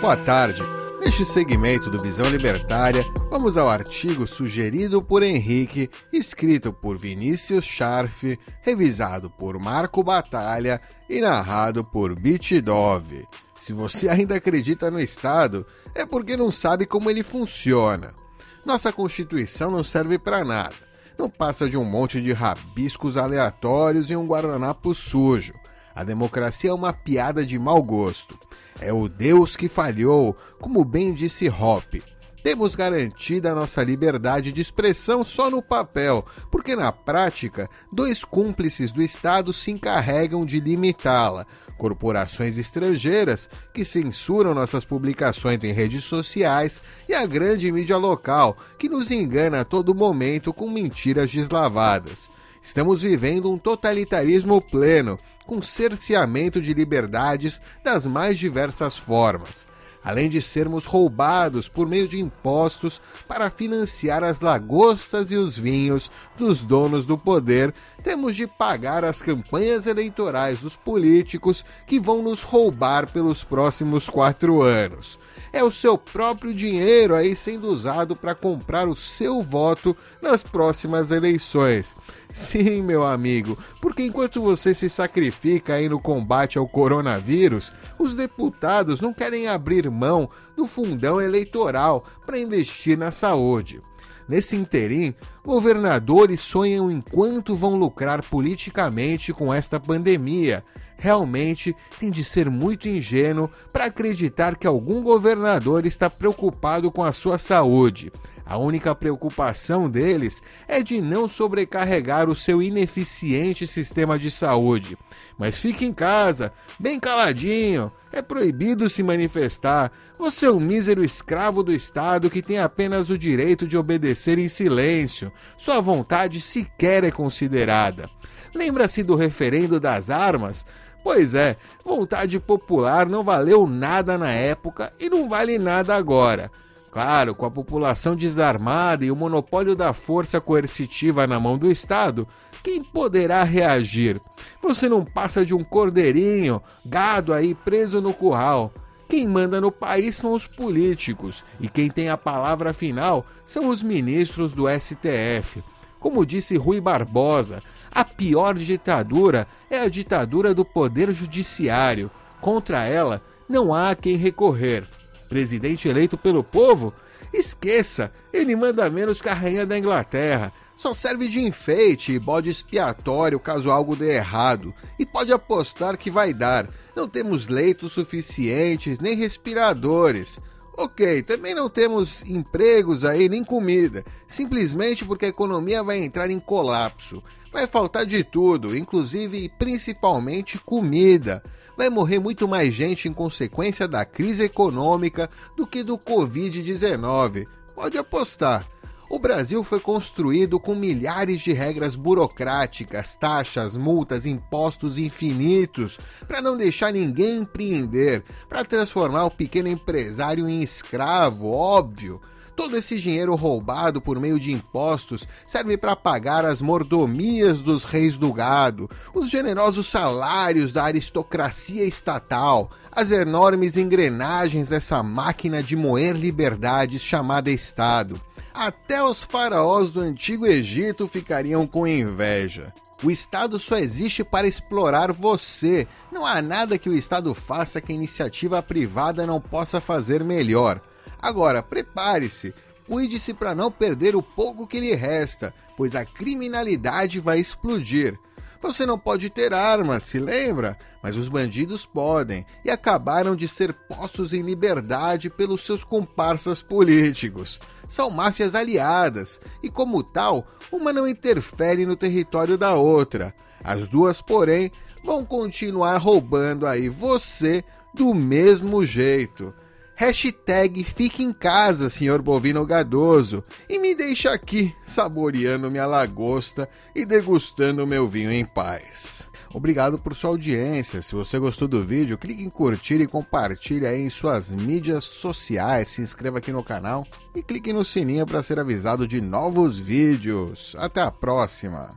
Boa tarde. Neste segmento do Visão Libertária, vamos ao artigo sugerido por Henrique, escrito por Vinícius Scharf, revisado por Marco Batalha e narrado por Bitdove. Se você ainda acredita no Estado, é porque não sabe como ele funciona. Nossa Constituição não serve para nada. Não passa de um monte de rabiscos aleatórios e um guardanapo sujo. A democracia é uma piada de mau gosto. É o Deus que falhou, como bem disse Hoppe. Temos garantida a nossa liberdade de expressão só no papel, porque na prática, dois cúmplices do Estado se encarregam de limitá-la. Corporações estrangeiras que censuram nossas publicações em redes sociais e a grande mídia local que nos engana a todo momento com mentiras deslavadas. Estamos vivendo um totalitarismo pleno com cerceamento de liberdades das mais diversas formas, além de sermos roubados por meio de impostos para financiar as lagostas e os vinhos dos donos do poder, temos de pagar as campanhas eleitorais dos políticos que vão nos roubar pelos próximos quatro anos é o seu próprio dinheiro aí sendo usado para comprar o seu voto nas próximas eleições. Sim, meu amigo, porque enquanto você se sacrifica aí no combate ao coronavírus, os deputados não querem abrir mão do fundão eleitoral para investir na saúde. Nesse interim, governadores sonham enquanto vão lucrar politicamente com esta pandemia realmente tem de ser muito ingênuo para acreditar que algum governador está preocupado com a sua saúde. A única preocupação deles é de não sobrecarregar o seu ineficiente sistema de saúde. Mas fique em casa, bem caladinho. É proibido se manifestar. Você é um mísero escravo do Estado que tem apenas o direito de obedecer em silêncio. Sua vontade sequer é considerada. Lembra-se do referendo das armas? Pois é, vontade popular não valeu nada na época e não vale nada agora. Claro, com a população desarmada e o monopólio da força coercitiva na mão do Estado, quem poderá reagir? Você não passa de um cordeirinho, gado aí preso no curral. Quem manda no país são os políticos e quem tem a palavra final são os ministros do STF. Como disse Rui Barbosa, a pior ditadura é a ditadura do poder judiciário. Contra ela, não há quem recorrer. Presidente eleito pelo povo? Esqueça, ele manda menos que a rainha da Inglaterra. Só serve de enfeite e bode expiatório caso algo dê errado. E pode apostar que vai dar. Não temos leitos suficientes nem respiradores. Ok, também não temos empregos aí nem comida, simplesmente porque a economia vai entrar em colapso. Vai faltar de tudo, inclusive e principalmente comida. Vai morrer muito mais gente em consequência da crise econômica do que do Covid-19. Pode apostar. O Brasil foi construído com milhares de regras burocráticas, taxas, multas, impostos infinitos, para não deixar ninguém empreender, para transformar o pequeno empresário em escravo, óbvio. Todo esse dinheiro roubado por meio de impostos serve para pagar as mordomias dos reis do gado, os generosos salários da aristocracia estatal, as enormes engrenagens dessa máquina de moer liberdades chamada Estado. Até os faraós do antigo Egito ficariam com inveja. O Estado só existe para explorar você. Não há nada que o Estado faça que a iniciativa privada não possa fazer melhor. Agora, prepare-se, cuide-se para não perder o pouco que lhe resta, pois a criminalidade vai explodir. Você não pode ter armas, se lembra? Mas os bandidos podem e acabaram de ser postos em liberdade pelos seus comparsas políticos. São máfias aliadas e, como tal, uma não interfere no território da outra. As duas, porém, vão continuar roubando aí você do mesmo jeito. Hashtag fique em casa, senhor bovino gadoso, e me deixa aqui saboreando minha lagosta e degustando meu vinho em paz. Obrigado por sua audiência. Se você gostou do vídeo, clique em curtir e compartilhe aí em suas mídias sociais. Se inscreva aqui no canal e clique no sininho para ser avisado de novos vídeos. Até a próxima!